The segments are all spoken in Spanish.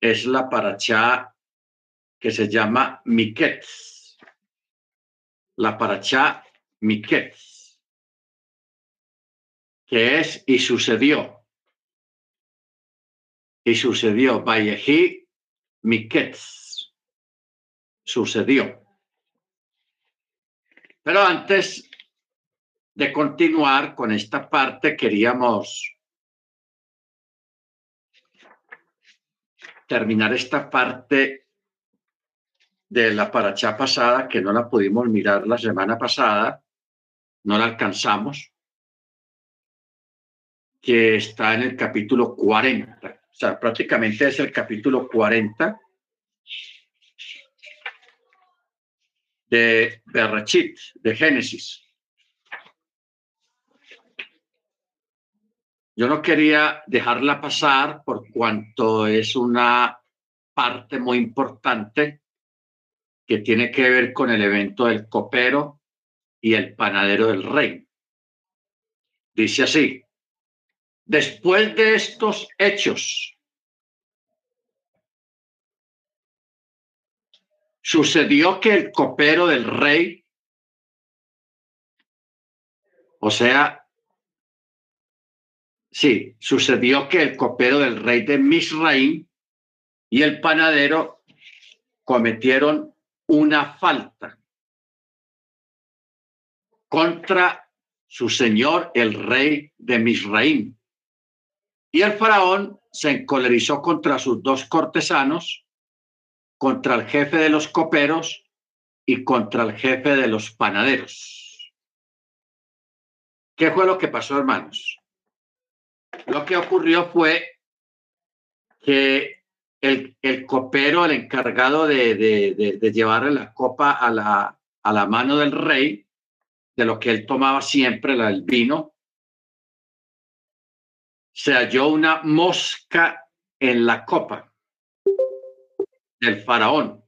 es la paracha que se llama Miket. La paracha Miket, que es y sucedió. Y sucedió, Vallejí Miket. Sucedió. Pero antes de continuar con esta parte, queríamos terminar esta parte de la paracha pasada, que no la pudimos mirar la semana pasada, no la alcanzamos, que está en el capítulo 40. O sea, prácticamente es el capítulo 40 de Berrachit, de Génesis. Yo no quería dejarla pasar por cuanto es una parte muy importante que tiene que ver con el evento del copero y el panadero del rey. Dice así, después de estos hechos, sucedió que el copero del rey, o sea, Sí, sucedió que el copero del rey de Misraim y el panadero cometieron una falta contra su señor, el rey de Misraim. Y el faraón se encolerizó contra sus dos cortesanos, contra el jefe de los coperos y contra el jefe de los panaderos. ¿Qué fue lo que pasó, hermanos? Lo que ocurrió fue que el, el copero, el encargado de, de, la copa a la, a la mano del rey, de lo que él tomaba siempre, el vino, se halló una mosca en la copa del faraón.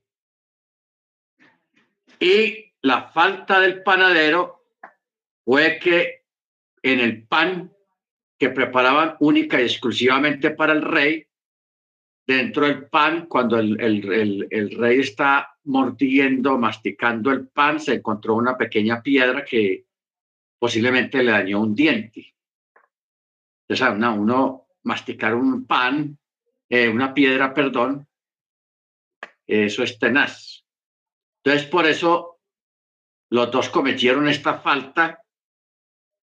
Y la falta del panadero fue que en el pan que preparaban única y exclusivamente para el rey. Dentro del pan, cuando el, el, rey está mordiendo, masticando el pan, se encontró una pequeña piedra que posiblemente le dañó un diente. Entonces, no, uno masticar un pan, eh, una piedra, perdón, eso es tenaz. Entonces, por eso los dos cometieron esta falta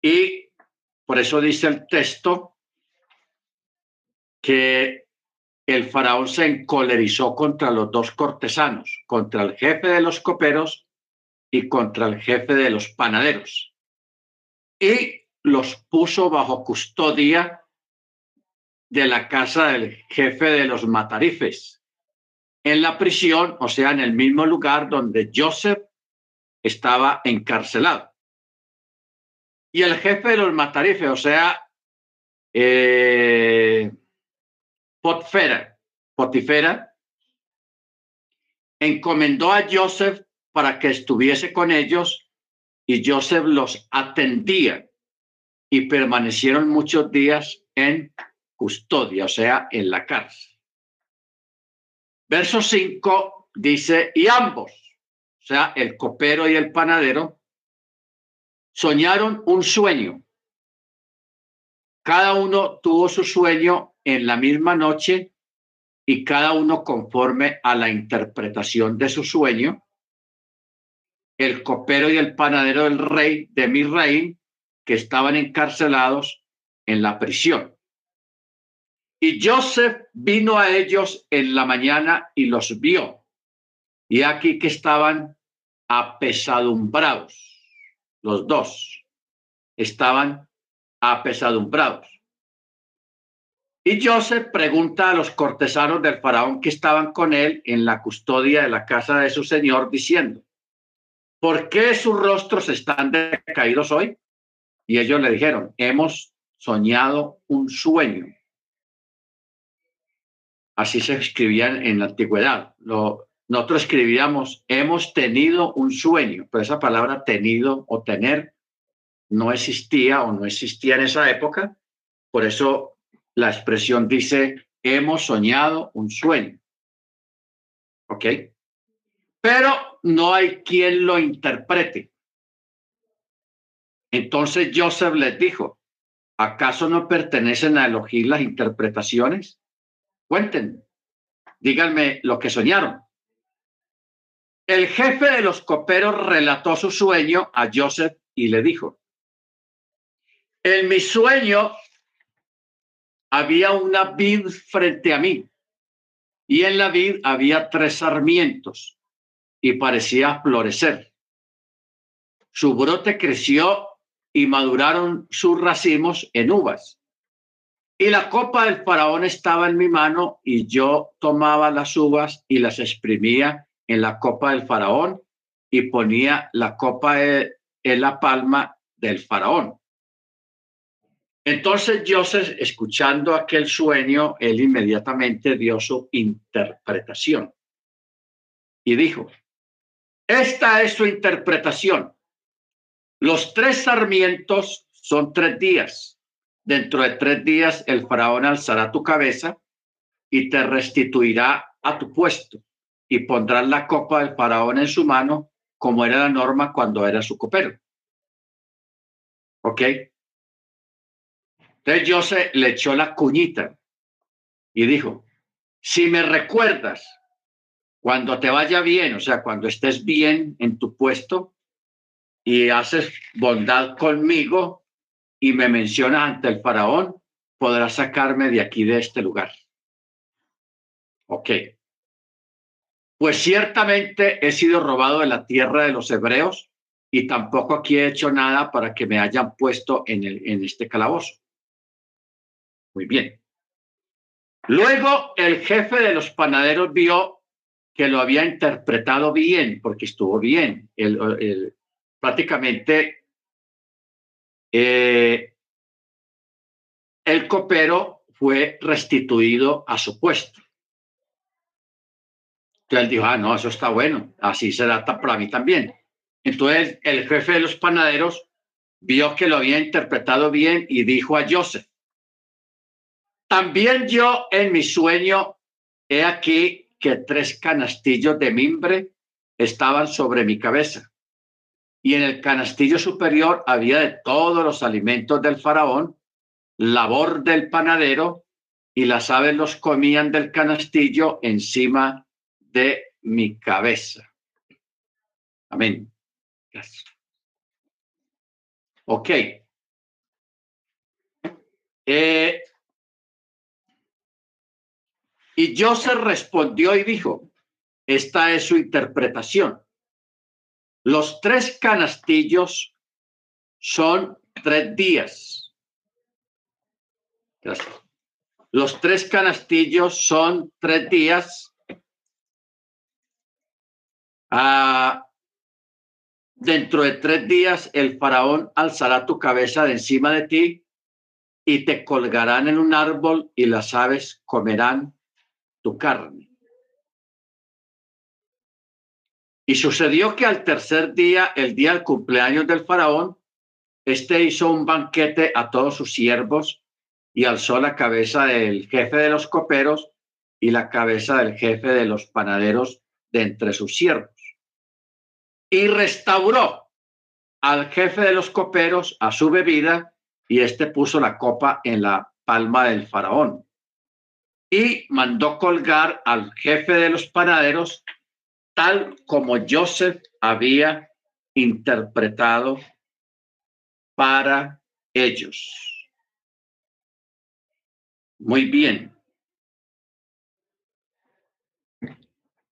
y por eso dice el texto que el faraón se encolerizó contra los dos cortesanos, contra el jefe de los coperos y contra el jefe de los panaderos. Y los puso bajo custodia de la casa del jefe de los matarifes, en la prisión, o sea, en el mismo lugar donde Joseph estaba encarcelado. Y el jefe de los matarifes, o sea, eh, Potfera, Potifera, encomendó a Joseph para que estuviese con ellos y Joseph los atendía y permanecieron muchos días en custodia, o sea, en la cárcel. Verso 5 dice, y ambos, o sea, el copero y el panadero, soñaron un sueño. Cada uno tuvo su sueño en la misma noche y cada uno conforme a la interpretación de su sueño. El copero y el panadero del rey de Misraín, que estaban encarcelados en la prisión. Y Joseph vino a ellos en la mañana y los vio. Y aquí que estaban apesadumbrados los dos estaban apesadumbrados. Y Joseph pregunta a los cortesanos del faraón que estaban con él en la custodia de la casa de su señor, diciendo, ¿por qué sus rostros están decaídos hoy? Y ellos le dijeron, hemos soñado un sueño. Así se escribían en la antigüedad. Lo, nosotros escribíamos, hemos tenido un sueño, pero esa palabra tenido o tener no existía o no existía en esa época. Por eso la expresión dice, hemos soñado un sueño. ¿Ok? Pero no hay quien lo interprete. Entonces Joseph les dijo, ¿acaso no pertenecen a elegir las interpretaciones? Cuenten, díganme lo que soñaron. El jefe de los coperos relató su sueño a Joseph y le dijo, en mi sueño había una vid frente a mí y en la vid había tres sarmientos y parecía florecer. Su brote creció y maduraron sus racimos en uvas. Y la copa del faraón estaba en mi mano y yo tomaba las uvas y las exprimía en la copa del faraón y ponía la copa en la palma del faraón. Entonces Joseph, escuchando aquel sueño, él inmediatamente dio su interpretación y dijo, esta es su interpretación. Los tres sarmientos son tres días. Dentro de tres días el faraón alzará tu cabeza y te restituirá a tu puesto y pondrá la copa del faraón en su mano como era la norma cuando era su copero. ¿Ok? Entonces José le echó la cuñita y dijo, si me recuerdas cuando te vaya bien, o sea, cuando estés bien en tu puesto y haces bondad conmigo y me mencionas ante el faraón, podrás sacarme de aquí, de este lugar. Ok. Pues ciertamente he sido robado de la tierra de los hebreos y tampoco aquí he hecho nada para que me hayan puesto en, el, en este calabozo. Muy bien. Luego el jefe de los panaderos vio que lo había interpretado bien, porque estuvo bien. El, prácticamente eh, el copero fue restituido a su puesto. Entonces él dijo, ah, no, eso está bueno, así será para mí también. Entonces el jefe de los panaderos vio que lo había interpretado bien y dijo a Joseph, también yo en mi sueño he aquí que tres canastillos de mimbre estaban sobre mi cabeza. Y en el canastillo superior había de todos los alimentos del faraón, labor del panadero, y las aves los comían del canastillo encima de mi cabeza. Amén. Gracias. Ok. Eh, y Joseph respondió y dijo, esta es su interpretación. Los tres canastillos son tres días. Los tres canastillos son tres días. Ah, dentro de tres días el faraón alzará tu cabeza de encima de ti y te colgarán en un árbol y las aves comerán tu carne. Y sucedió que al tercer día, el día del cumpleaños del faraón, este hizo un banquete a todos sus siervos y alzó la cabeza del jefe de los coperos y la cabeza del jefe de los panaderos de entre sus siervos. Y restauró al jefe de los coperos a su bebida y éste puso la copa en la palma del faraón y mandó colgar al jefe de los panaderos tal como Joseph había interpretado para ellos. Muy bien.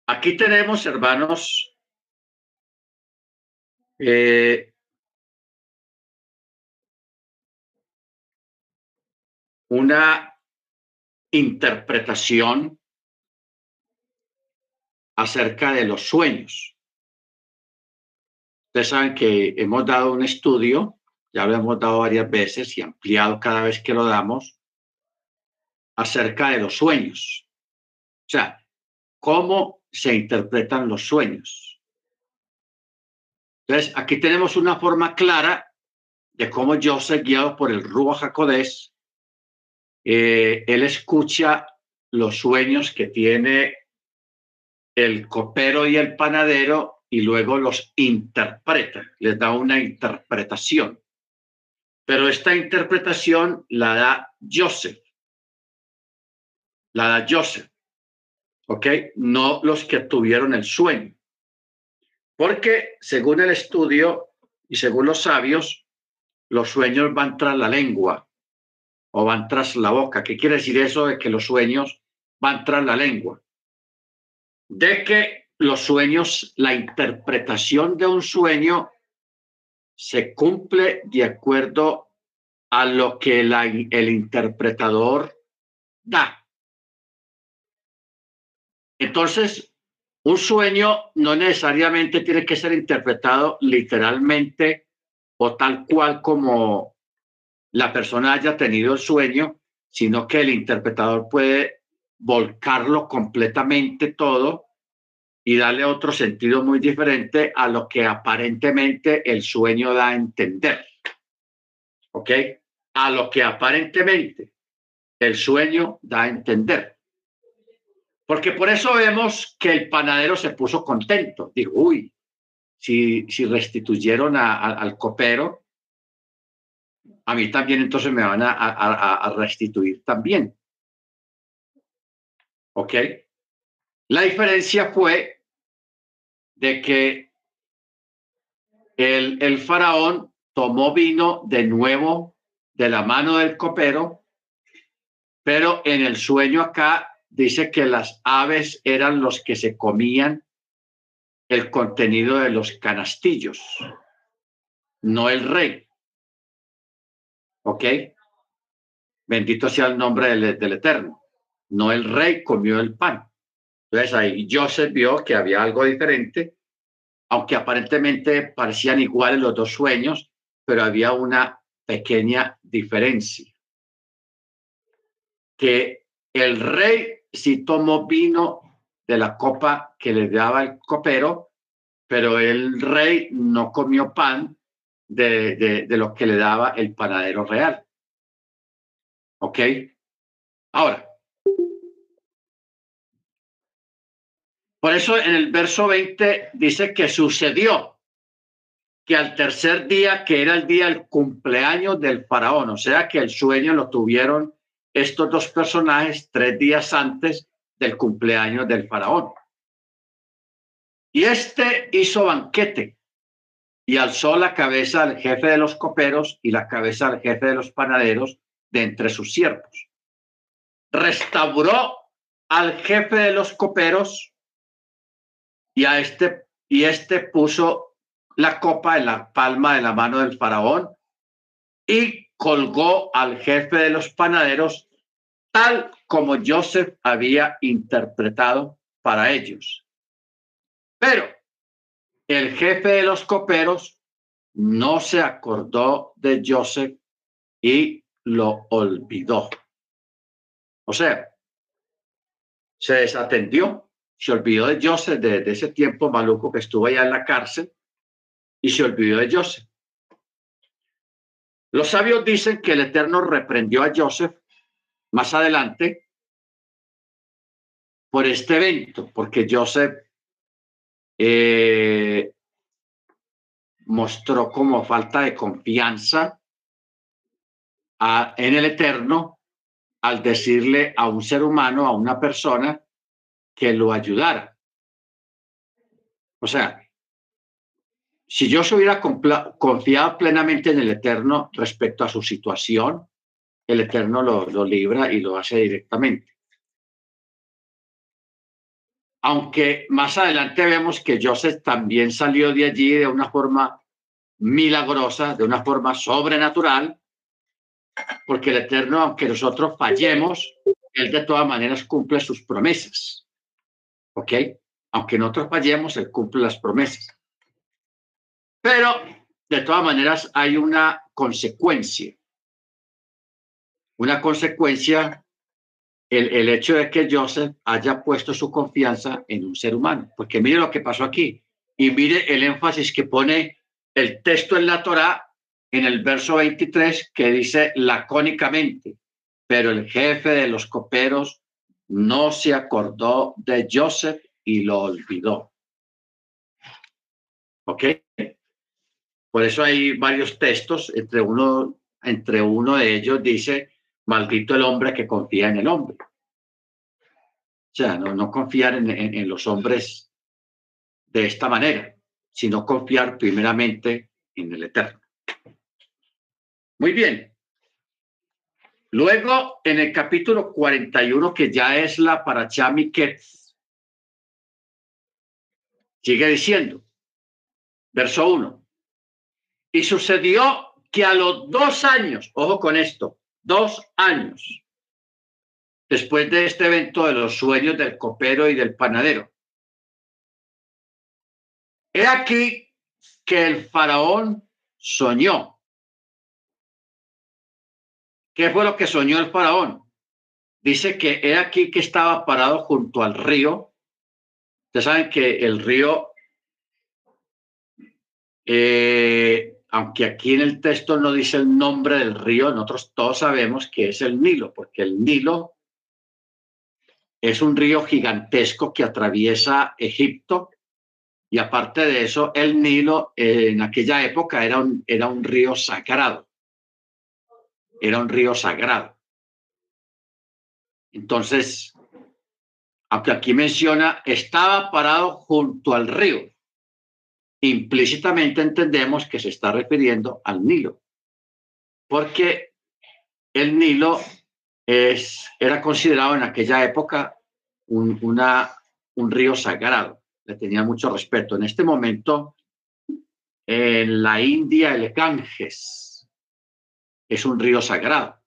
Aquí tenemos, hermanos, eh, una interpretación acerca de los sueños. Ustedes saben que hemos dado un estudio, ya lo hemos dado varias veces y ampliado cada vez que lo damos, acerca de los sueños. O sea, cómo se interpretan los sueños. Entonces, aquí tenemos una forma clara de cómo soy guiado por el Ruach Jacodés eh, él escucha los sueños que tiene el copero y el panadero y luego los interpreta, les da una interpretación. Pero esta interpretación la da Joseph. La da Joseph. ¿Ok? No los que tuvieron el sueño. Porque según el estudio y según los sabios, los sueños van tras la lengua o van tras la boca. ¿Qué quiere decir eso de que los sueños van tras la lengua? De que los sueños, la interpretación de un sueño se cumple de acuerdo a lo que el interpretador da. Entonces, un sueño no necesariamente tiene que ser interpretado literalmente o tal cual como la persona haya tenido el sueño, sino que el interpretador puede volcarlo completamente todo y darle otro sentido muy diferente a lo que aparentemente el sueño da a entender. ¿Ok? A lo que aparentemente el sueño da a entender. Porque por eso vemos que el panadero se puso contento. Digo, uy, si, si restituyeron al copero, a mí también entonces me van a, a restituir también. ¿Ok? La diferencia fue de que el, el faraón tomó vino de nuevo de la mano del copero, pero en el sueño acá dice que las aves eran los que se comían el contenido de los canastillos, no el rey. ¿Ok? Bendito sea el nombre del, del Eterno. No el rey comió el pan. Entonces ahí Joseph vio que había algo diferente, aunque aparentemente parecían iguales los dos sueños, pero había una pequeña diferencia. Que el rey sí tomó vino de la copa que le daba el copero, pero el rey no comió pan de, de, de lo que le daba el panadero real. ¿Ok? Ahora, Por eso en el verso 20 dice que sucedió que al tercer día, que era el día del cumpleaños del faraón, o sea que el sueño lo tuvieron estos dos personajes tres días antes del cumpleaños del faraón. Y este hizo banquete y alzó la cabeza al jefe de los coperos y la cabeza al jefe de los panaderos de entre sus siervos. Restauró al jefe de los coperos y a este y este puso la copa en la palma de la mano del faraón y colgó al jefe de los panaderos tal como Joseph había interpretado para ellos. Pero el jefe de los coperos no se acordó de Joseph y lo olvidó. O sea, se desatendió se olvidó de Joseph de, ese tiempo maluco que estuvo allá en la cárcel y se olvidó de Joseph. Los sabios dicen que el Eterno reprendió a Joseph más adelante por este evento, porque Joseph eh, mostró como falta de confianza en el Eterno al decirle a un ser humano, a una persona, que lo ayudara. O sea, si yo se hubiera confiado plenamente en el Eterno respecto a su situación, el Eterno lo, lo libra y lo hace directamente. Aunque más adelante vemos que Joseph también salió de allí de una forma milagrosa, de una forma sobrenatural, porque el Eterno, aunque nosotros fallemos, Él de todas maneras cumple sus promesas. ¿ok? Aunque nosotros fallemos, Él cumple las promesas. Pero, de todas maneras, hay una consecuencia. Una consecuencia, el, el hecho de que Joseph haya puesto su confianza en un ser humano. Porque mire lo que pasó aquí. Y mire el énfasis que pone el texto en la Torá en el verso 23 que dice lacónicamente, pero el jefe de los coperos no se acordó de Joseph y lo olvidó. ¿Ok? Por eso hay varios textos, entre uno, entre uno de ellos dice, maldito el hombre que confía en el hombre. O sea, no, no confiar en, en los hombres de esta manera, sino confiar primeramente en el Eterno. Muy bien. Luego, en el capítulo 41, que ya es la para Chamiquetz, sigue diciendo, verso 1. Y sucedió que a los dos años, ojo con esto, dos años, después de este evento de los sueños del copero y del panadero, he aquí que el faraón soñó ¿Qué fue lo que soñó el faraón? Dice que era aquí que estaba parado junto al río. Ustedes saben que el río, eh, aunque aquí en el texto no dice el nombre del río, nosotros todos sabemos que es el Nilo, porque el Nilo es un río gigantesco que atraviesa Egipto y aparte de eso, el Nilo en aquella época era un, era un río sagrado era un río sagrado. Entonces, aunque aquí menciona, estaba parado junto al río. Implícitamente entendemos que se está refiriendo al Nilo, porque el Nilo era considerado en aquella época un, un río sagrado, le tenía mucho respeto. En este momento, en la India, el Ganges es un río sagrado.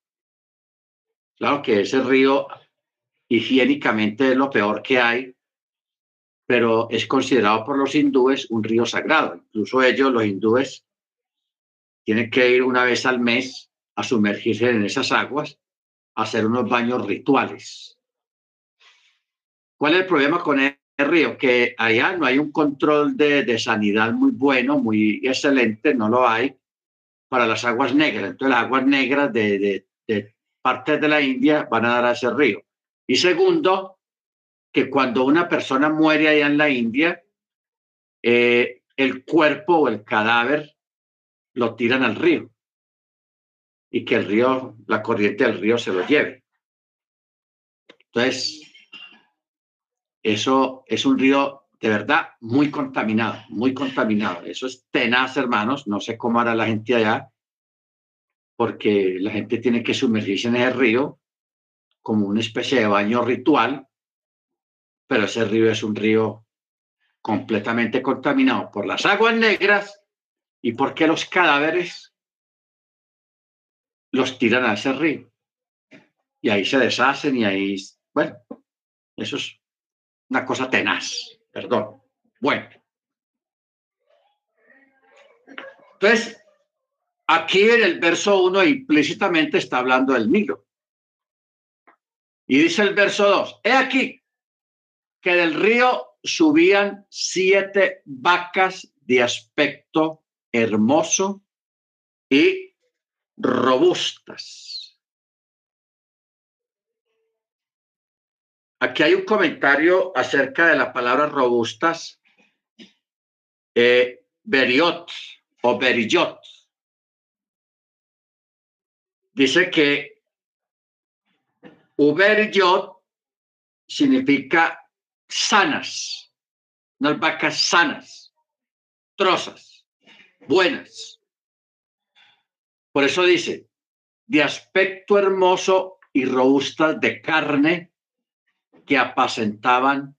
Claro que ese río higiénicamente es lo peor que hay, pero es considerado por los hindúes un río sagrado. Incluso ellos, los hindúes, tienen que ir una vez al mes a sumergirse en esas aguas, a hacer unos baños rituales. ¿Cuál es el problema con el río? Que allá no hay un control de, de sanidad muy bueno, muy excelente, no lo hay para las aguas negras. Entonces las aguas negras de, de, partes de la India van a dar a ese río. Y segundo, que cuando una persona muere allá en la India, eh, el cuerpo o el cadáver lo tiran al río y que el río, la corriente del río se lo lleve. Entonces, eso es un río de verdad muy contaminado, muy contaminado. Eso es tenaz, hermanos. No sé cómo hará la gente allá, porque la gente tiene que sumergirse en ese río como una especie de baño ritual, pero ese río es un río completamente contaminado por las aguas negras y porque los cadáveres los tiran a ese río. Y ahí se deshacen y ahí, bueno, eso es una cosa tenaz perdón. Bueno. Entonces, aquí en el verso 1 implícitamente está hablando del Nilo. Y dice el verso 2, he aquí que del río subían siete vacas de aspecto hermoso y robustas Aquí hay un comentario acerca de la palabra robustas, eh, beriot o berillot. Dice que uberillot significa sanas, unas vacas sanas, trozas, buenas. Por eso dice, de aspecto hermoso y robustas de carne que apacentaban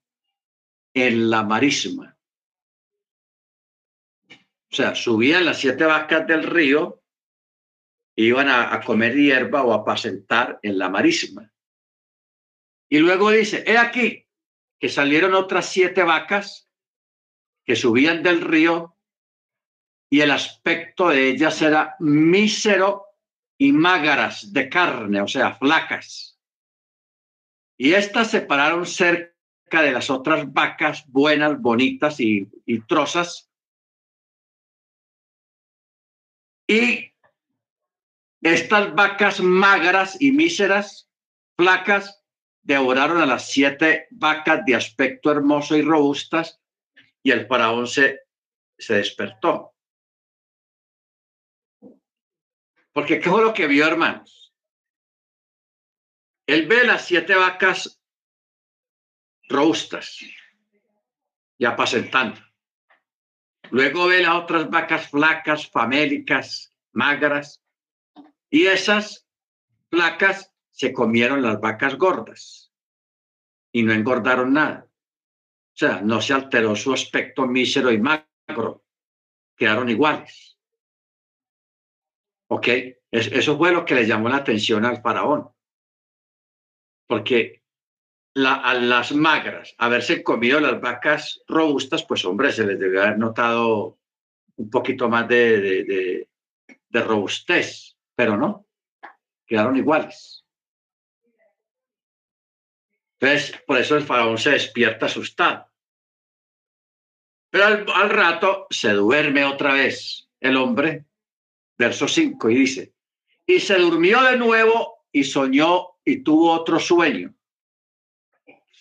en la marisma. O sea, subían las siete vacas del río, iban a, comer hierba o a apacentar en la marisma. Y luego dice, he aquí que salieron otras siete vacas que subían del río y el aspecto de ellas era mísero y mágaras de carne, o sea, flacas. Y estas se pararon cerca de las otras vacas buenas, bonitas y, y trozas. Y estas vacas magras y míseras, flacas, devoraron a las siete vacas de aspecto hermoso y robustas y el faraón se, se despertó. Porque ¿qué fue lo que vio, hermanos? Él ve las siete vacas robustas y apacentando. Luego ve las otras vacas flacas, famélicas, magras, y esas flacas se comieron las vacas gordas y no engordaron nada. O sea, no se alteró su aspecto mísero y magro, quedaron iguales. ¿Ok? eso fue lo que le llamó la atención al faraón. Porque a las magras, haberse comido las vacas robustas, pues hombre, se les debe haber notado un poquito más de robustez, pero no, quedaron iguales. Entonces, por eso el faraón se despierta asustado. Pero al, rato se duerme otra vez el hombre, verso 5, y dice, y se durmió de nuevo y soñó y tuvo otro sueño.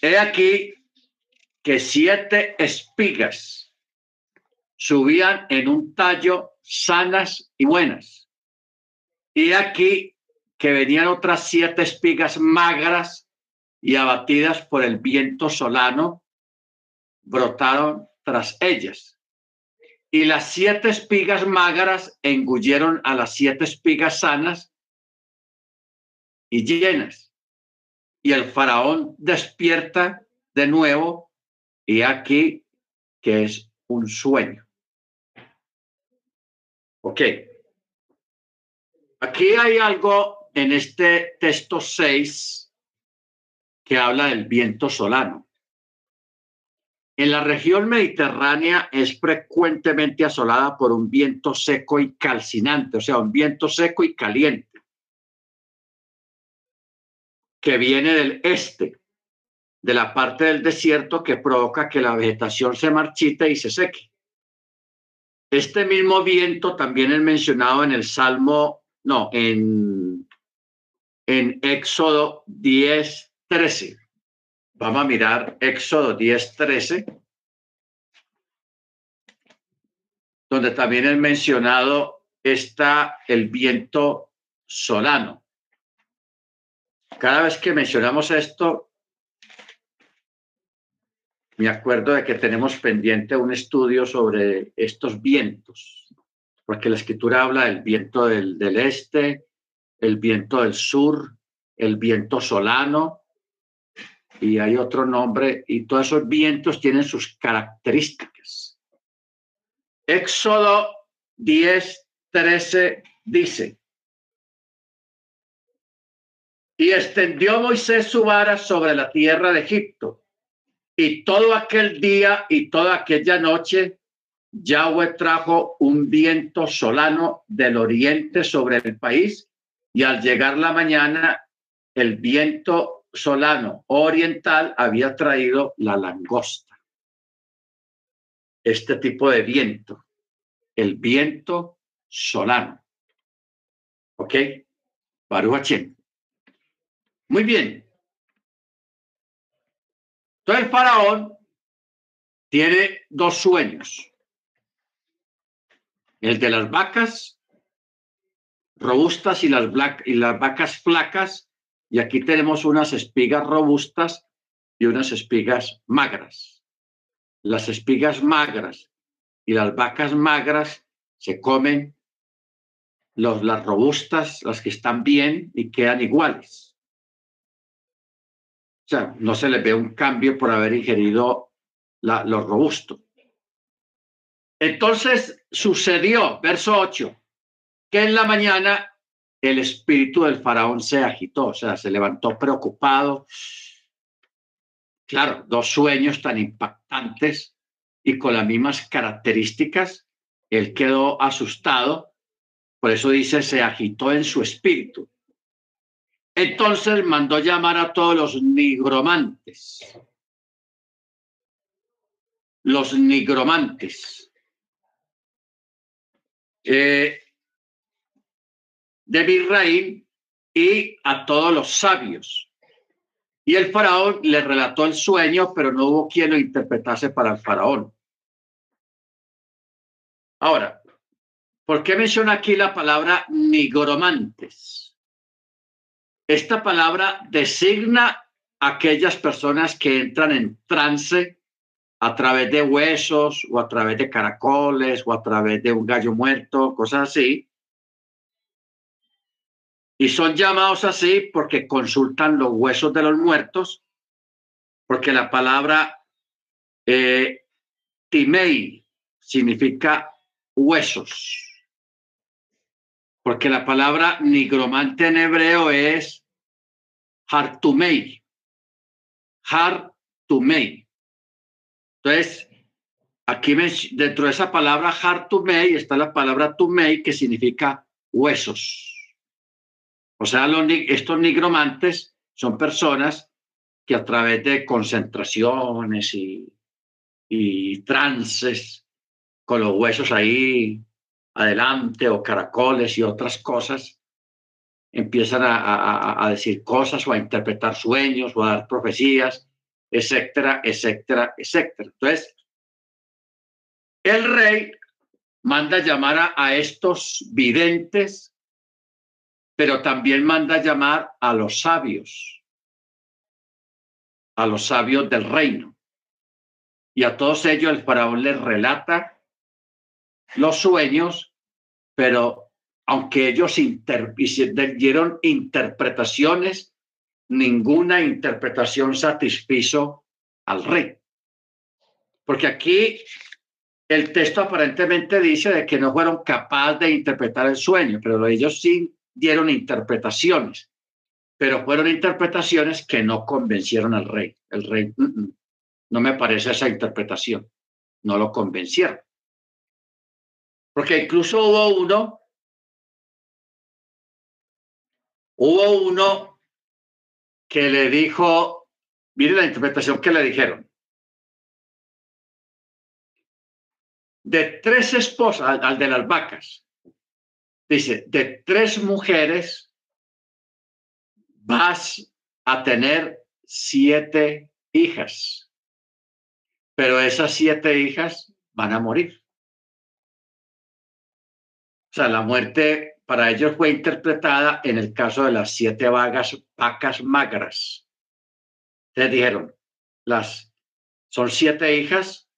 He aquí que siete espigas subían en un tallo sanas y buenas. Y aquí que venían otras siete espigas magras y abatidas por el viento solano, brotaron tras ellas. Y las siete espigas magras engulleron a las siete espigas sanas y llenas. Y el faraón despierta de nuevo y aquí que es un sueño. Ok. Aquí hay algo en este texto 6 que habla del viento solano. En la región mediterránea es frecuentemente asolada por un viento seco y calcinante, o sea, un viento seco y caliente, que viene del este, de la parte del desierto que provoca que la vegetación se marchite y se seque. Este mismo viento también es mencionado en el Salmo, no, en, en Éxodo 10, 13. Vamos a mirar Éxodo 10, 13, donde también es mencionado está el viento solano. Cada vez que mencionamos esto, me acuerdo de que tenemos pendiente un estudio sobre estos vientos, porque la escritura habla del viento del, del este, el viento del sur, el viento solano, y hay otro nombre, y todos esos vientos tienen sus características. Éxodo 10, 13 dice, y extendió Moisés su vara sobre la tierra de Egipto, y todo aquel día y toda aquella noche Yahweh trajo un viento solano del oriente sobre el país, y al llegar la mañana, el viento solano oriental había traído la langosta. Este tipo de viento, el viento solano. ¿Ok? Baruch Muy bien. Entonces el faraón tiene dos sueños. El de las vacas robustas y las, y las vacas flacas y aquí tenemos unas espigas robustas y unas espigas magras. Las espigas magras y las vacas magras se comen los, las robustas, las que están bien y quedan iguales. O sea, no se le ve un cambio por haber ingerido la, lo robusto. Entonces sucedió, verso 8, que en la mañana el espíritu del faraón se agitó, o sea, se levantó preocupado. Claro, dos sueños tan impactantes y con las mismas características, él quedó asustado, por eso dice, se agitó en su espíritu. Entonces mandó llamar a todos los nigromantes. Los nigromantes. Eh, de Birraim y a todos los sabios Y el faraón le relató el sueño, pero no hubo quien lo interpretase para el faraón. Ahora, ¿por qué menciona aquí la palabra nigromantes? Esta palabra designa aquellas personas que entran en trance a través de huesos o a través de caracoles o a través de un gallo muerto, cosas así, y son llamados así porque consultan los huesos de los muertos, porque la palabra eh, timei significa huesos. Porque la palabra nigromante en hebreo es hartumei. Hartumei. Entonces, aquí dentro de esa palabra hartumei está la palabra tumei que significa huesos. O sea, estos nigromantes son personas que a través de concentraciones y, y trances, con los huesos ahí adelante o caracoles y otras cosas, empiezan a, a, decir cosas o a interpretar sueños o a dar profecías, etcétera, etcétera, etcétera. Entonces, el rey manda llamar a estos videntes pero también manda llamar a los sabios, a los sabios del reino. Y a todos ellos el faraón les relata los sueños, pero aunque ellos dieron interpretaciones, ninguna interpretación satisfizo al rey. Porque aquí el texto aparentemente dice de que no fueron capaces de interpretar el sueño, pero ellos sí dieron interpretaciones, pero fueron interpretaciones que no convencieron al rey. El rey, no me parece esa interpretación, no lo convencieron. Porque incluso hubo uno, hubo uno que le dijo, mire la interpretación que le dijeron. De tres esposas, al de las vacas, dice, de tres mujeres vas a tener siete hijas, pero esas siete hijas van a morir. O sea, la muerte para ellos fue interpretada en el caso de las siete vagas, vacas magras. Te dijeron, las son siete hijas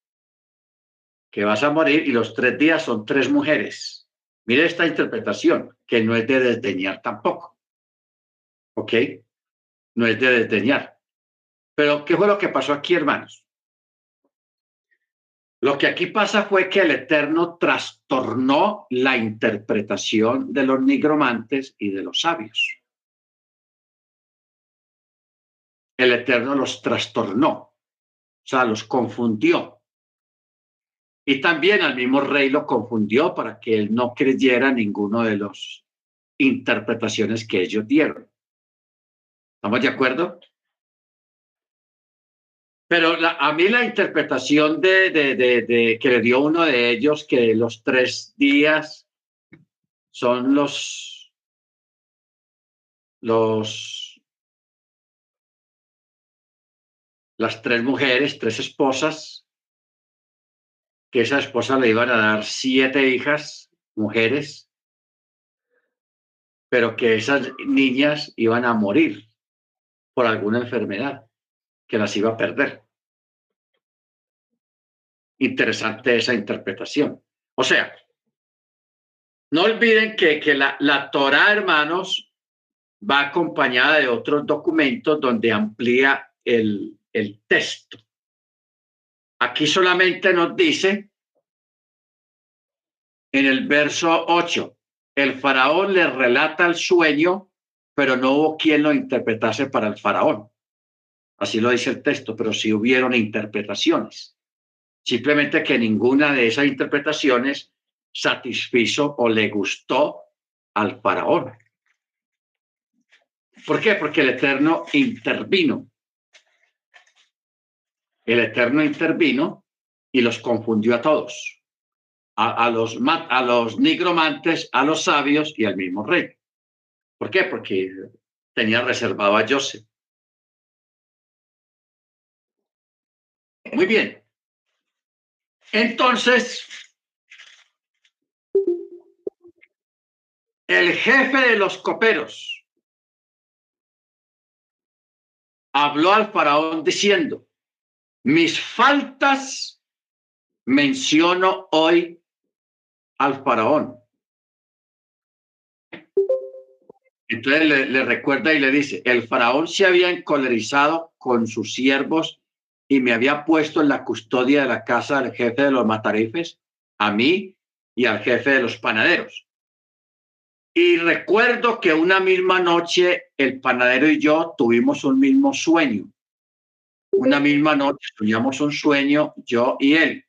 que vas a morir y los tres días son tres mujeres. Mire esta interpretación, que no es de desdeñar tampoco. ¿Ok? No es de desdeñar. Pero, ¿qué fue lo que pasó aquí, hermanos? Lo que aquí pasa fue que el Eterno trastornó la interpretación de los nigromantes y de los sabios. El Eterno los trastornó, o sea, los confundió. Y también al mismo rey lo confundió para que él no creyera ninguno de las interpretaciones que ellos dieron. ¿Estamos de acuerdo? Pero a mí la interpretación de, que le dio uno de ellos, que los tres días son los, los, las tres mujeres, tres esposas, que esa esposa le iban a dar siete hijas, mujeres, pero que esas niñas iban a morir por alguna enfermedad, que las iba a perder. Interesante esa interpretación. O sea, no olviden que, que la, la Torah, hermanos, va acompañada de otros documentos donde amplía el, el texto. Aquí solamente nos dice en el verso 8, el faraón le relata el sueño, pero no hubo quien lo interpretase para el faraón. Así lo dice el texto, pero sí hubieron interpretaciones. Simplemente que ninguna de esas interpretaciones satisfizo o le gustó al faraón. ¿Por qué? Porque el Eterno intervino el Eterno intervino y los confundió a todos, a, los, a los nigromantes, a los sabios y al mismo rey. ¿Por qué? Porque tenía reservado a Joseph. muy bien. Entonces, el jefe de los coperos habló al faraón diciendo, mis faltas menciono hoy al faraón. Entonces le, recuerda y le dice, el faraón se había encolerizado con sus siervos y me había puesto en la custodia de la casa del jefe de los matarifes, a mí y al jefe de los panaderos. Y recuerdo que una misma noche el panadero y yo tuvimos un mismo sueño. Una misma noche soñamos un sueño, yo y él.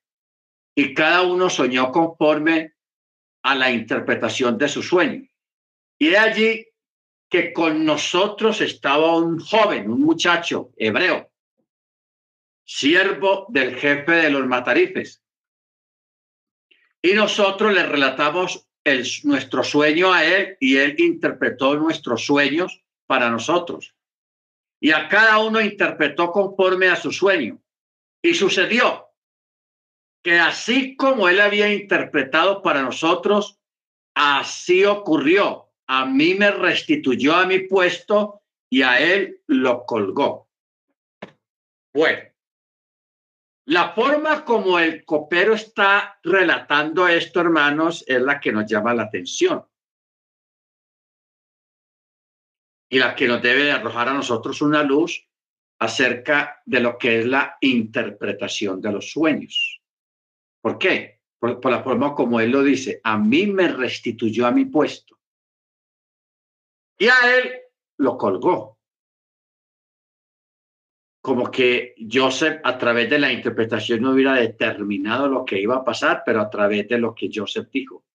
Y cada uno soñó conforme a la interpretación de su sueño. Y de allí que con nosotros estaba un joven, un muchacho hebreo, siervo del jefe de los matarifes. Y nosotros le relatamos el, nuestro sueño a él y él interpretó nuestros sueños para nosotros. Y a cada uno interpretó conforme a su sueño. Y sucedió que así como él había interpretado para nosotros, así ocurrió a mí me restituyó a mi puesto y a él lo colgó. Bueno, la forma como el copero está relatando esto, hermanos, es la que nos llama la atención. Y la que nos debe arrojar a nosotros una luz acerca de lo que es la interpretación de los sueños. ¿Por qué? por la forma como él lo dice, a mí me restituyó a mi puesto y a él lo colgó. Como que Joseph a través de la interpretación no hubiera determinado lo que iba a pasar, pero a través de lo que Joseph dijo.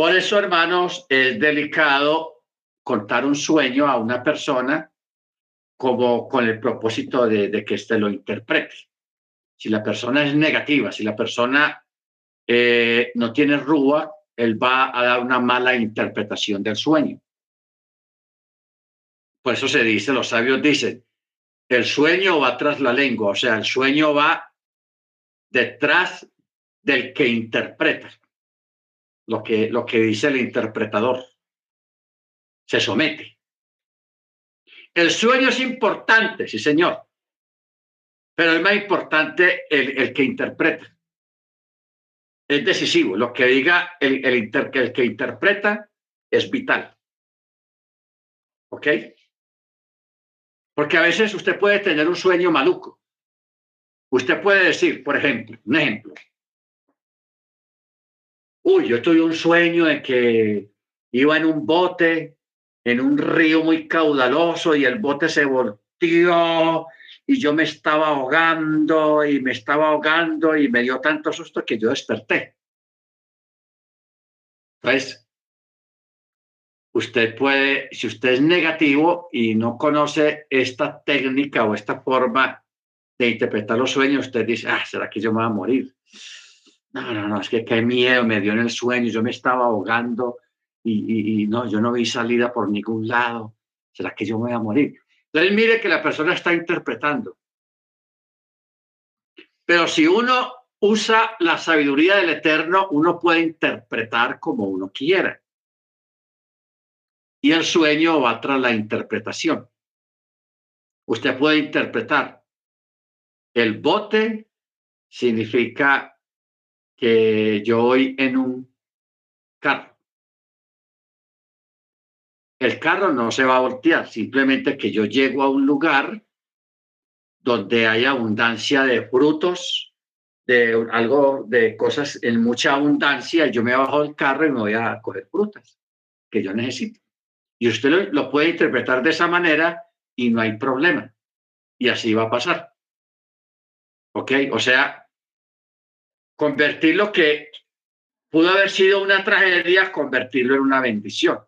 Por eso, hermanos, es delicado contar un sueño a una persona como con el propósito de, que éste lo interprete. Si la persona es negativa, si la persona eh, no tiene rúa, él va a dar una mala interpretación del sueño. Por eso se dice, los sabios dicen, el sueño va tras la lengua, o sea, el sueño va detrás del que interpreta, lo que, lo que dice el interpretador. Se somete. El sueño es importante, sí, señor, pero es más importante el, el que interpreta es decisivo. Lo que diga el, el, el que interpreta es vital. ¿Ok? Porque a veces usted puede tener un sueño maluco. Usted puede decir, por ejemplo, un ejemplo. Uy, yo tuve un sueño de que iba en un bote, en un río muy caudaloso y el bote se volteó y yo me estaba ahogando y me estaba ahogando y me dio tanto susto que yo desperté. Entonces, usted puede, si usted es negativo y no conoce esta técnica o esta forma de interpretar los sueños, usted dice, ah, ¿será que yo me voy a morir? No, no, no, es que qué miedo me dio en el sueño, yo me estaba ahogando y, y no, yo no vi salida por ningún lado. ¿Será que yo me voy a morir? Entonces mire que la persona está interpretando. Pero si uno usa la sabiduría del Eterno, uno puede interpretar como uno quiera. Y el sueño va tras la interpretación. Usted puede interpretar. El bote significa que yo voy en un carro el carro no se va a voltear, simplemente que yo llego a un lugar donde hay abundancia de frutos, de algo, de cosas en mucha abundancia, yo me bajo del carro y me voy a coger frutas que yo necesito. Y usted lo, puede interpretar de esa manera y no hay problema. Y así va a pasar. ¿Ok? O sea, convertir lo que pudo haber sido una tragedia, convertirlo en una bendición.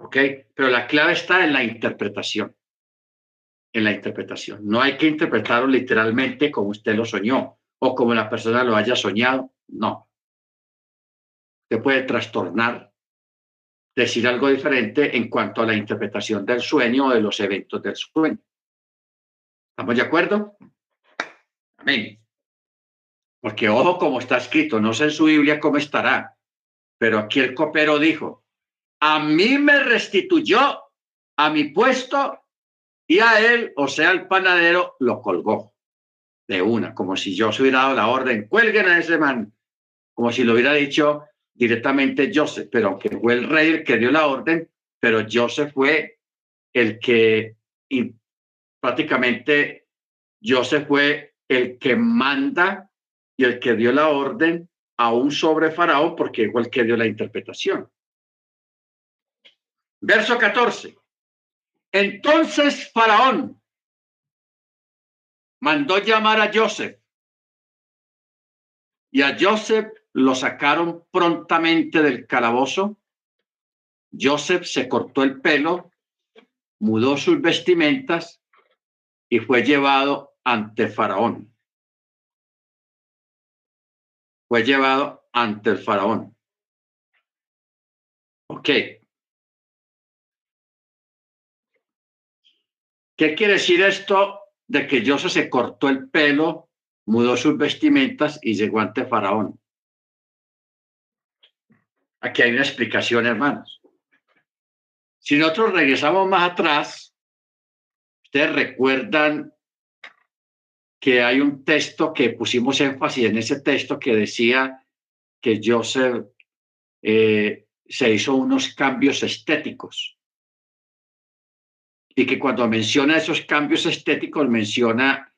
¿Ok? Pero la clave está en la interpretación. En la interpretación. No hay que interpretarlo literalmente como usted lo soñó o como la persona lo haya soñado. No. Usted puede trastornar decir algo diferente en cuanto a la interpretación del sueño o de los eventos del sueño. ¿Estamos de acuerdo? Amén. Porque ojo como está escrito, no sé en su Biblia cómo estará, pero aquí el copero dijo, a mí me restituyó a mi puesto y a él, o sea, el panadero, lo colgó de una, como si yo se hubiera dado la orden, cuelguen a ese man, como si lo hubiera dicho directamente Joseph, pero aunque fue el rey el que dio la orden, pero Joseph fue el que y prácticamente Joseph fue el que manda y el que dio la orden aún sobre Faraón, porque el que dio la interpretación. Verso 14. Entonces Faraón mandó llamar a Joseph y a Joseph lo sacaron prontamente del calabozo. Joseph se cortó el pelo, mudó sus vestimentas y fue llevado ante Faraón. Fue llevado ante el Faraón. Ok. ¿Qué quiere decir esto de que Joseph se cortó el pelo, mudó sus vestimentas y llegó ante Faraón? Aquí hay una explicación, hermanos. Si nosotros regresamos más atrás, ustedes recuerdan que hay un texto que pusimos énfasis en ese texto que decía que Joseph eh, se hizo unos cambios estéticos y que cuando menciona esos cambios estéticos menciona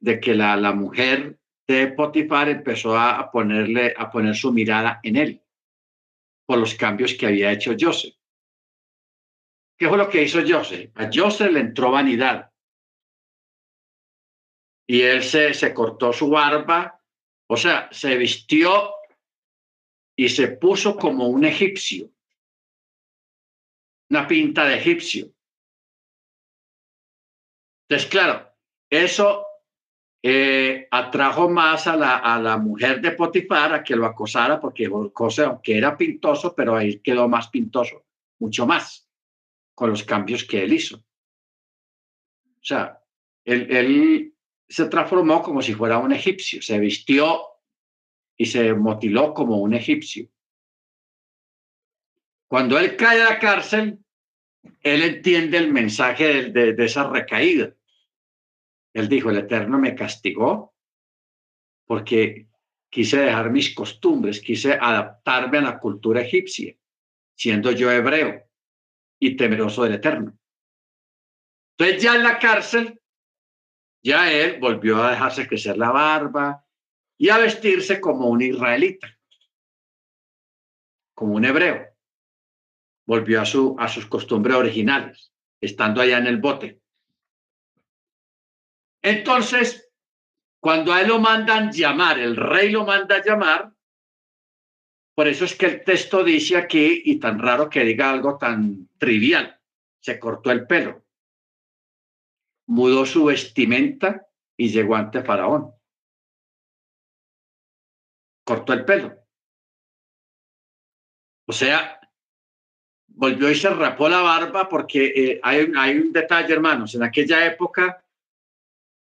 de que la, la mujer de Potifar empezó a, ponerle a poner su mirada en él por los cambios que había hecho Joseph. ¿Qué fue lo que hizo Joseph? A Joseph le entró vanidad y él se, se cortó su barba, o sea, se vistió y se puso como un egipcio, una pinta de egipcio. Entonces, claro, eso eh, atrajo más a la, a la mujer de Potifar a que lo acosara, porque José, aunque era pintoso, pero ahí quedó más pintoso, mucho más, con los cambios que él hizo. O sea, él se transformó como si fuera un egipcio, se vistió y se motiló como un egipcio. Cuando él cae a la cárcel, él entiende el mensaje de, de esa recaída él dijo, el Eterno me castigó porque quise dejar mis costumbres, quise adaptarme a la cultura egipcia, siendo yo hebreo y temeroso del Eterno. Entonces ya en la cárcel, ya él volvió a dejarse crecer la barba y a vestirse como un israelita, como un hebreo. Volvió a, su, a sus costumbres originales, estando allá en el bote. Entonces, cuando a él lo mandan llamar, el rey lo manda llamar, por eso es que el texto dice aquí, y tan raro que diga algo tan trivial, se cortó el pelo, mudó su vestimenta y llegó ante Faraón. Cortó el pelo. O sea, volvió y se rapó la barba porque eh, hay, hay un detalle, hermanos, en aquella época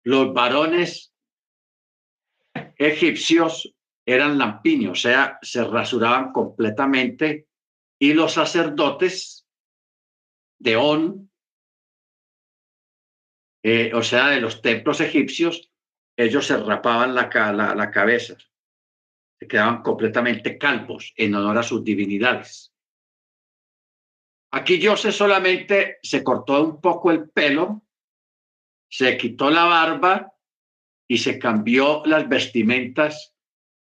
los varones egipcios eran lampiños, o sea, se rasuraban completamente y los sacerdotes de On, eh, o sea, de los templos egipcios, ellos se rapaban la, la, la cabeza, se quedaban completamente calvos en honor a sus divinidades. Aquí José solamente se cortó un poco el pelo se quitó la barba y se cambió las vestimentas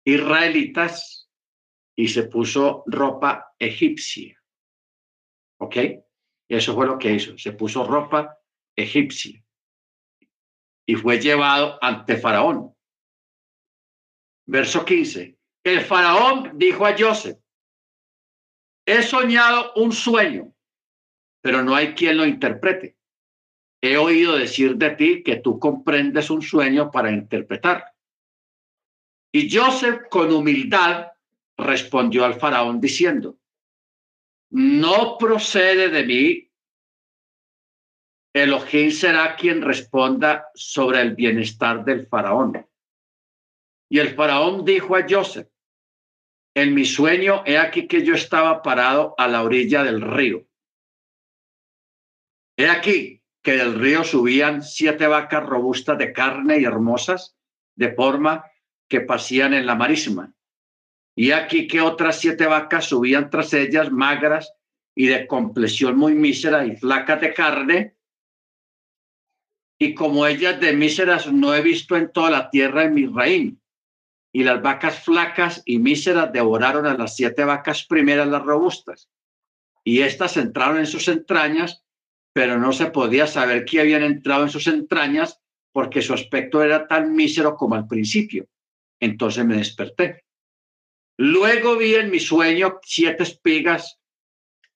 israelitas y se puso ropa egipcia. ¿Ok? Eso fue lo que hizo. Se puso ropa egipcia y fue llevado ante Faraón. Verso 15. El faraón dijo a Joseph, he soñado un sueño, pero no hay quien lo interprete he oído decir de ti que tú comprendes un sueño para interpretar. Y Joseph con humildad respondió al faraón diciendo, no procede de mí, Elohim será quien responda sobre el bienestar del faraón. Y el faraón dijo a Joseph, en mi sueño he aquí que yo estaba parado a la orilla del río. He aquí que del río subían siete vacas robustas de carne y hermosas, de forma que pasían en la marisma. Y aquí que otras siete vacas subían tras ellas, magras y de complexión muy mísera y flacas de carne. Y como ellas de míseras no he visto en toda la tierra en mi reino y las vacas flacas y míseras devoraron a las siete vacas primeras, las robustas. Y éstas entraron en sus entrañas, pero no se podía saber qué habían entrado en sus entrañas porque su aspecto era tan mísero como al principio. Entonces me desperté. Luego vi en mi sueño siete espigas,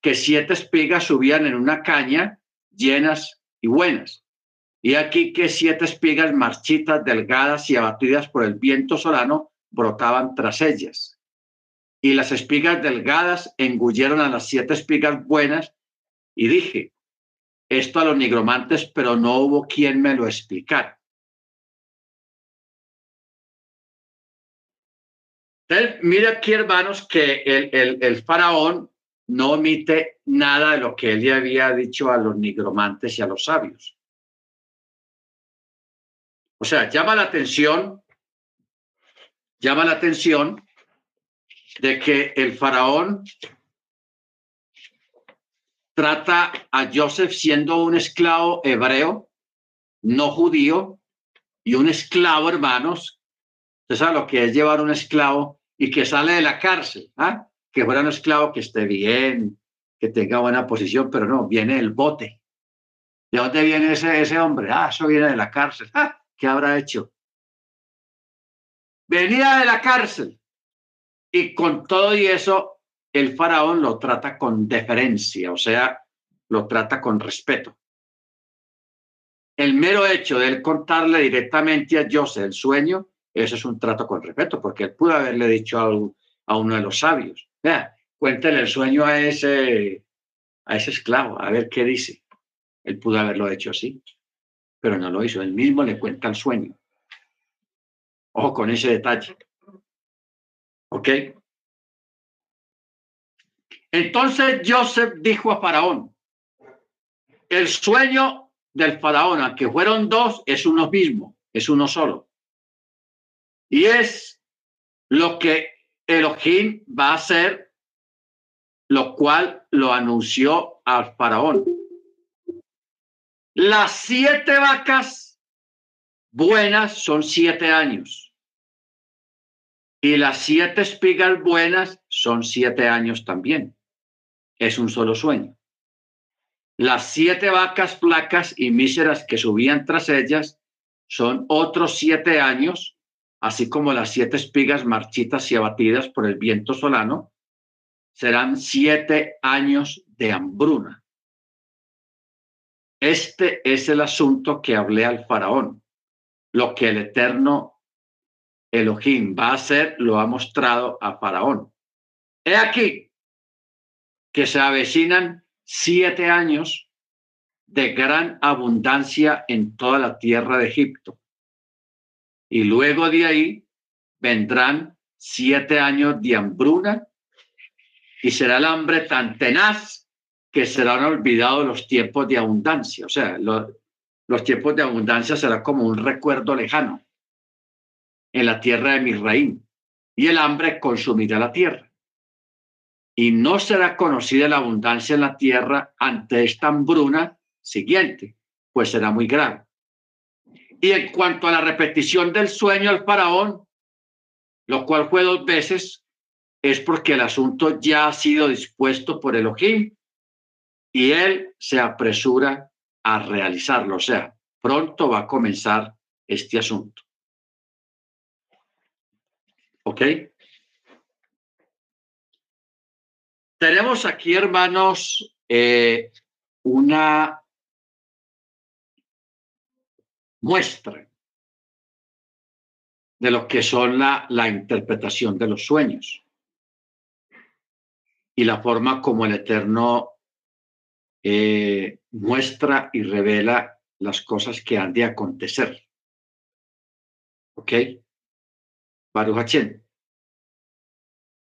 que siete espigas subían en una caña llenas y buenas. Y aquí que siete espigas marchitas, delgadas y abatidas por el viento solano brotaban tras ellas. Y las espigas delgadas engulleron a las siete espigas buenas y dije, esto a los nigromantes, pero no hubo quien me lo explicara. mira aquí, hermanos, que el, faraón no omite nada de lo que él ya había dicho a los nigromantes y a los sabios. O sea, llama la atención, llama la atención de que el faraón trata a Joseph siendo un esclavo hebreo, no judío, y un esclavo, hermanos. Usted lo que es llevar un esclavo y que sale de la cárcel, ¿ah? que fuera un esclavo que esté bien, que tenga buena posición, pero no, viene el bote. ¿De dónde viene ese, ese hombre? Ah, eso viene de la cárcel. ¿Ah? ¿Qué habrá hecho? Venía de la cárcel. Y con todo y eso, el faraón lo trata con deferencia, o sea, lo trata con respeto. El mero hecho de él contarle directamente a José el sueño, eso es un trato con respeto, porque él pudo haberle dicho a, uno de los sabios, vea, cuéntele el sueño a ese, a ese esclavo, a ver qué dice. Él pudo haberlo hecho así pero no lo hizo. Él mismo le cuenta el sueño. Ojo con ese detalle. ¿Ok? Entonces Joseph dijo a Faraón, el sueño del faraón, aunque fueron dos, es uno mismo, es uno solo. Y es lo que Elohim va a hacer, lo cual lo anunció al faraón. Las siete vacas buenas son siete años. Y las siete espigas buenas son siete años también. Es un solo sueño. Las siete vacas flacas y míseras que subían tras ellas son otros siete años, así como las siete espigas marchitas y abatidas por el viento solano, serán siete años de hambruna. Este es el asunto que hablé al faraón. Lo que el eterno Elohim va a hacer, lo ha mostrado a faraón. He aquí que se avecinan siete años de gran abundancia en toda la tierra de Egipto. Y luego de ahí vendrán siete años de hambruna y será el hambre tan tenaz que serán olvidados los tiempos de abundancia. O sea, los tiempos de abundancia será como un recuerdo lejano en la tierra de Misraín, y el hambre consumirá la tierra. Y no será conocida la abundancia en la tierra ante esta hambruna siguiente, pues será muy grave. Y en cuanto a la repetición del sueño al faraón, lo cual fue dos veces, es porque el asunto ya ha sido dispuesto por Elohim y él se apresura a realizarlo. O sea, pronto va a comenzar este asunto. ¿Ok? Tenemos aquí, hermanos, eh, una muestra de lo que son la, la interpretación de los sueños. y la forma como el Eterno eh, muestra y revela las cosas que han de acontecer. ¿Ok? Baruch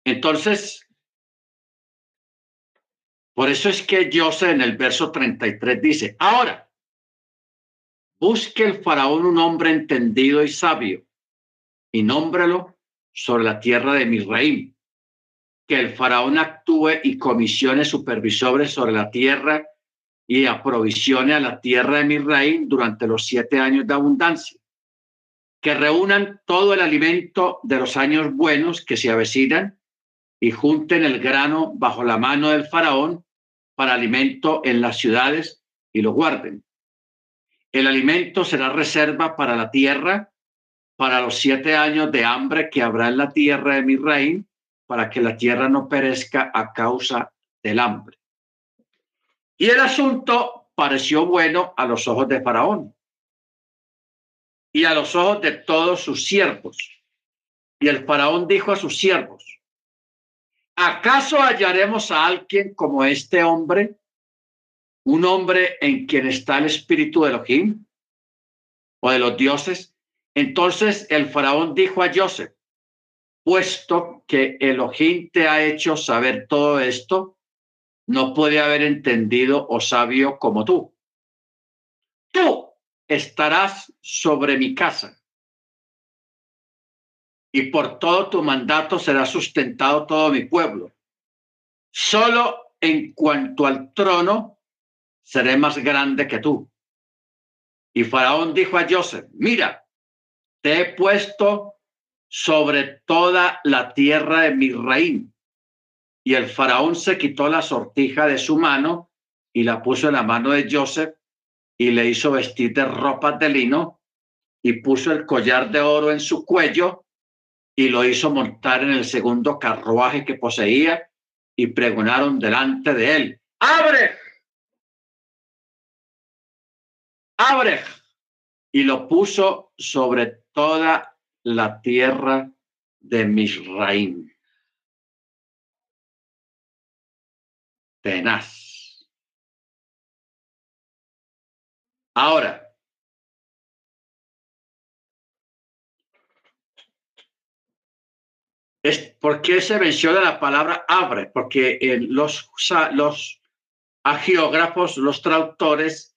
Entonces, por eso es que José en el verso 33 dice, ahora, busque el faraón un hombre entendido y sabio y nómbrelo sobre la tierra de Misraim, que el faraón actúe y comisione supervisores sobre la tierra y aprovisione a la tierra de Misraim durante los siete años de abundancia, que reúnan todo el alimento de los años buenos que se avecinan y junten el grano bajo la mano del faraón para alimento en las ciudades y lo guarden. El alimento será reserva para la tierra, para los siete años de hambre que habrá en la tierra de mi reino, para que la tierra no perezca a causa del hambre. Y el asunto pareció bueno a los ojos de Faraón y a los ojos de todos sus siervos. Y el Faraón dijo a sus siervos, ¿acaso hallaremos a alguien como este hombre? Un hombre en quien está el espíritu de Elohim o de los dioses. Entonces el faraón dijo a Joseph, puesto que Elohim te ha hecho saber todo esto, no puede haber entendido o sabio como tú. Tú estarás sobre mi casa y por todo tu mandato será sustentado todo mi pueblo. Solo en cuanto al trono, seré más grande que tú. Y Faraón dijo a Joseph, mira, te he puesto sobre toda la tierra de mi reino. Y el faraón se quitó la sortija de su mano y la puso en la mano de Joseph y le hizo vestir de ropas de lino y puso el collar de oro en su cuello y lo hizo montar en el segundo carruaje que poseía y pregonaron delante de él, abre, abre, y lo puso sobre toda la tierra de Misraim. Tenaz. Ahora, ¿Por qué se menciona la palabra abre? Porque los, los geógrafos, los traductores,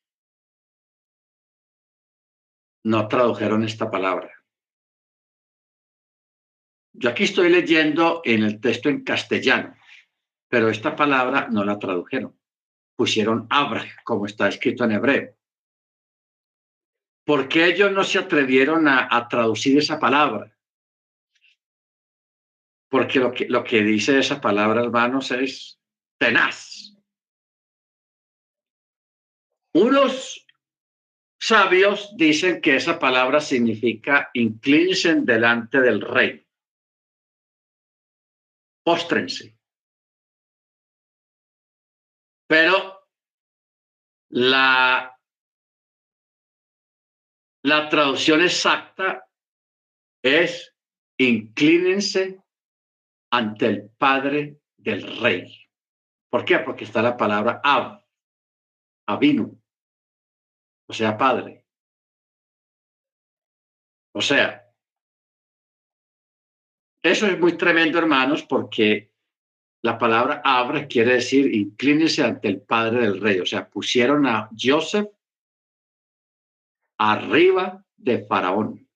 no tradujeron esta palabra. Yo aquí estoy leyendo en el texto en castellano, pero esta palabra no la tradujeron. Pusieron abre, como está escrito en hebreo. ¿Por qué ellos no se atrevieron a traducir esa palabra? porque lo que, lo que dice esa palabra, hermanos, es tenaz. Unos sabios dicen que esa palabra significa inclínense delante del rey. Póstrense. Pero la, la traducción exacta es inclínense ante el Padre del Rey. ¿Por qué? Porque está la palabra Ab, Abinu, o sea, Padre. O sea, eso es muy tremendo, hermanos, porque la palabra abre quiere decir inclínese ante el Padre del Rey. O sea, pusieron a Joseph arriba de Faraón.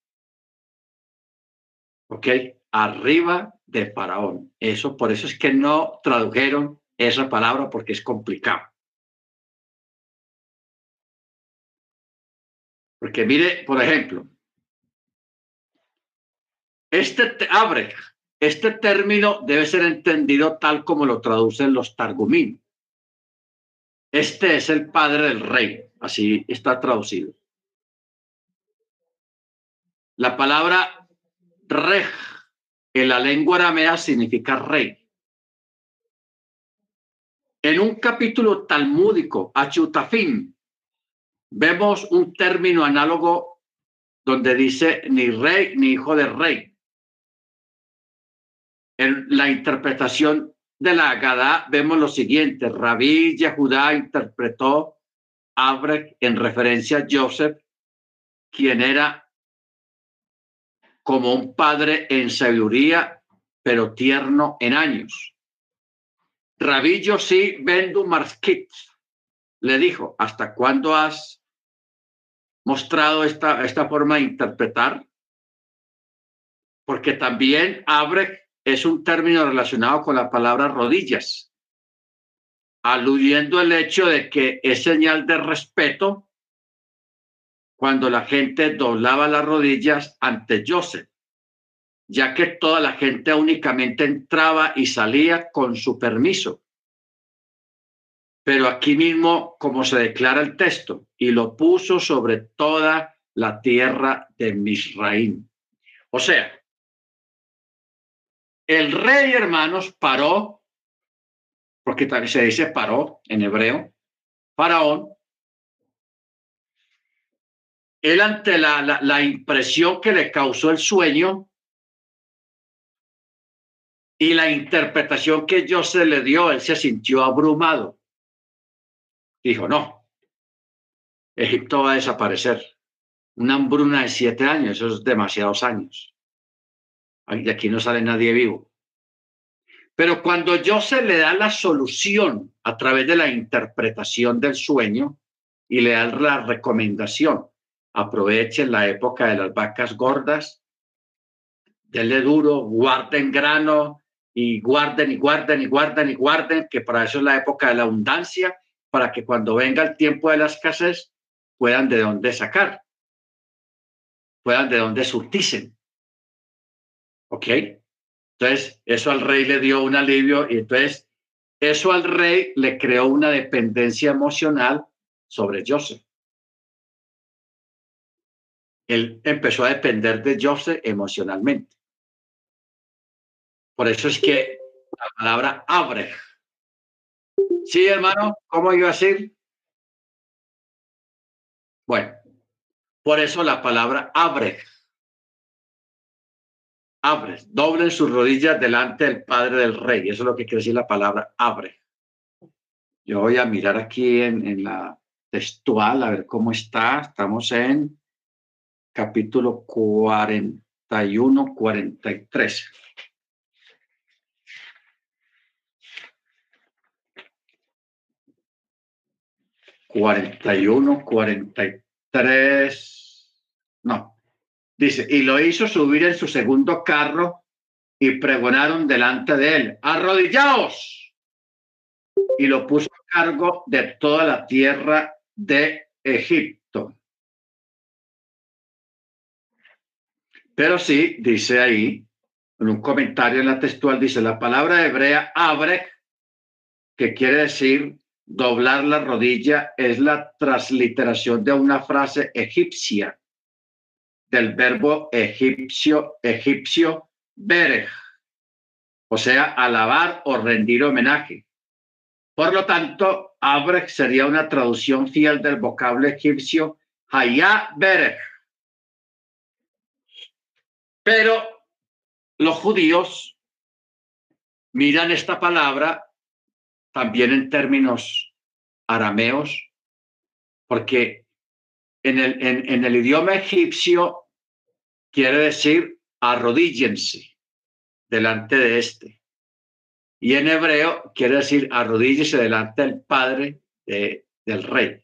¿Ok? Arriba de Faraón. Eso, por eso es que no tradujeron esa palabra porque es complicado. Porque mire, por ejemplo, este abre, este término debe ser entendido tal como lo traducen los Targumín. Este es el padre del rey, así está traducido. La palabra rej en la lengua aramea significa rey. En un capítulo talmúdico, Achutafim, vemos un término análogo donde dice ni rey ni hijo de rey. En la interpretación de la Agadá vemos lo siguiente. Rabí Yehudá interpretó Abrek en referencia a Joseph, quien era como un padre en sabiduría, pero tierno en años. Rabí Yossi Bendu Marskit le dijo, ¿hasta cuándo has mostrado esta, esta forma de interpretar? Porque también abre es un término relacionado con la palabra rodillas, aludiendo el hecho de que es señal de respeto cuando la gente doblaba las rodillas ante Joseph, ya que toda la gente únicamente entraba y salía con su permiso. Pero aquí mismo, como se declara el texto, y lo puso sobre toda la tierra de Misraín. O sea, el rey, hermanos, paró, porque se dice paró en hebreo, faraón, él ante la, la, impresión que le causó el sueño y la interpretación que José le dio, él se sintió abrumado. Dijo, no, Egipto va a desaparecer. Una hambruna de siete años, eso es demasiados años. De aquí no sale nadie vivo. Pero cuando José le da la solución a través de la interpretación del sueño y le da la recomendación, aprovechen la época de las vacas gordas, denle duro, guarden grano y guarden y guarden y guarden y guarden, que para eso es la época de la abundancia, para que cuando venga el tiempo de la escasez puedan de dónde sacar, puedan de dónde surticen. ¿Ok? Entonces, eso al rey le dio un alivio y entonces eso al rey le creó una dependencia emocional sobre Joseph él empezó a depender de Joseph emocionalmente. Por eso es que la palabra abre. Sí, hermano, ¿cómo iba a decir? Bueno, por eso la palabra abre. Abre, doblen sus rodillas delante del Padre del Rey. Eso es lo que quiere decir la palabra abre. Yo voy a mirar aquí en, en la textual a ver cómo está. Estamos en capítulo 41, 43. Cuarenta y uno, cuarenta y tres. No. Dice, y lo hizo subir en su segundo carro y pregonaron delante de él, arrodillaos. Y lo puso a cargo de toda la tierra de Egipto. Pero sí, dice ahí, en un comentario en la textual, dice la palabra hebrea abrek, que quiere decir doblar la rodilla, es la transliteración de una frase egipcia del verbo egipcio, egipcio, berej, o sea, alabar o rendir homenaje. Por lo tanto, abrek sería una traducción fiel del vocablo egipcio hayá berej, pero los judíos miran esta palabra también en términos arameos, porque en el, en, el idioma egipcio quiere decir arrodíllense delante de este. Y en hebreo quiere decir arrodíllese delante del padre de, del rey.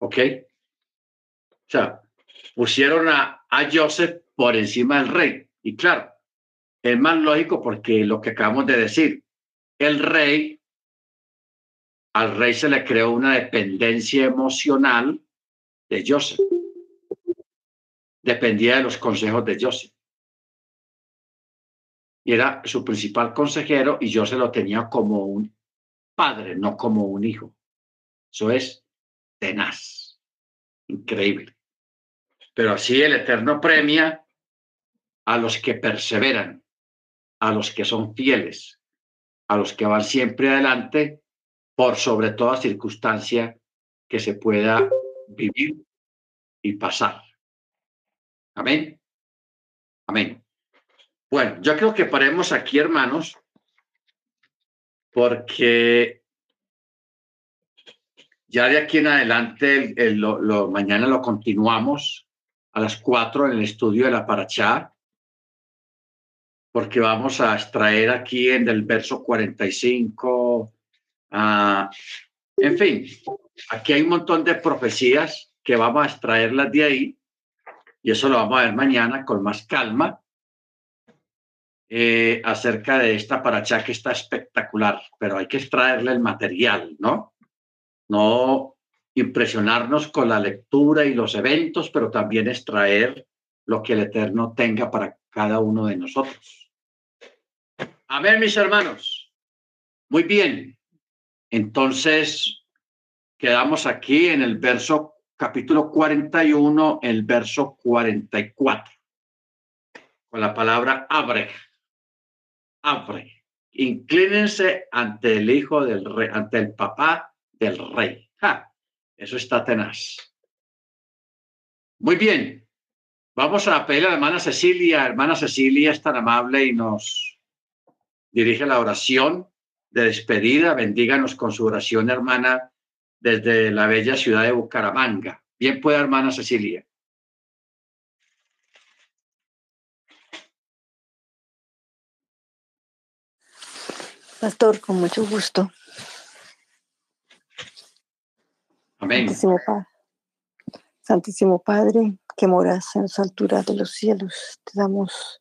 ¿Ok? O sea, pusieron a, a Joseph por encima del rey. Y claro, es más lógico porque lo que acabamos de decir, el rey, al rey se le creó una dependencia emocional de Joseph. Dependía de los consejos de Joseph. Y era su principal consejero y Joseph lo tenía como un padre, no como un hijo. Eso es tenaz, increíble. Pero así el Eterno premia a los que perseveran, a los que son fieles, a los que van siempre adelante por sobre toda circunstancia que se pueda vivir y pasar. Amén. Amén. Bueno, yo creo que paremos aquí, hermanos, porque ya de aquí en adelante, lo, mañana lo continuamos a las cuatro en el estudio de la Parachá, porque vamos a extraer aquí en el verso 45, uh, en fin, aquí hay un montón de profecías que vamos a extraerlas de ahí, y eso lo vamos a ver mañana con más calma, eh, acerca de esta Parachá que está espectacular, pero hay que extraerle el material, ¿no? no impresionarnos con la lectura y los eventos, pero también extraer lo que el Eterno tenga para cada uno de nosotros. Amén, mis hermanos. Muy bien. Entonces, quedamos aquí en el verso capítulo 41, el verso 44, con la palabra abre. Abre. Inclínense ante el hijo del rey, ante el papá del rey. Eso está tenaz. Muy bien. Vamos a pedir a la hermana Cecilia. Hermana Cecilia es tan amable y nos dirige la oración de despedida. Bendíganos con su oración, hermana, desde la bella ciudad de Bucaramanga. Bien puede, hermana Cecilia. Pastor, con mucho gusto. Santísimo Padre, Santísimo Padre, que moras en las alturas de los cielos, te damos